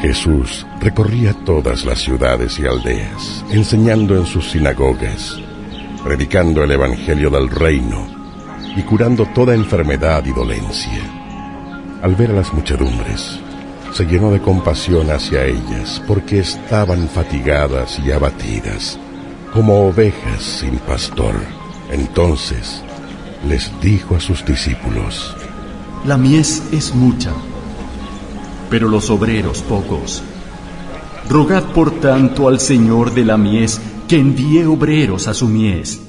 Jesús recorría todas las ciudades y aldeas, enseñando en sus sinagogas, predicando el Evangelio del reino y curando toda enfermedad y dolencia. Al ver a las muchedumbres, se llenó de compasión hacia ellas porque estaban fatigadas y abatidas, como ovejas sin pastor. Entonces les dijo a sus discípulos, La mies es mucha pero los obreros pocos. Rogad por tanto al Señor de la mies que envíe obreros a su mies.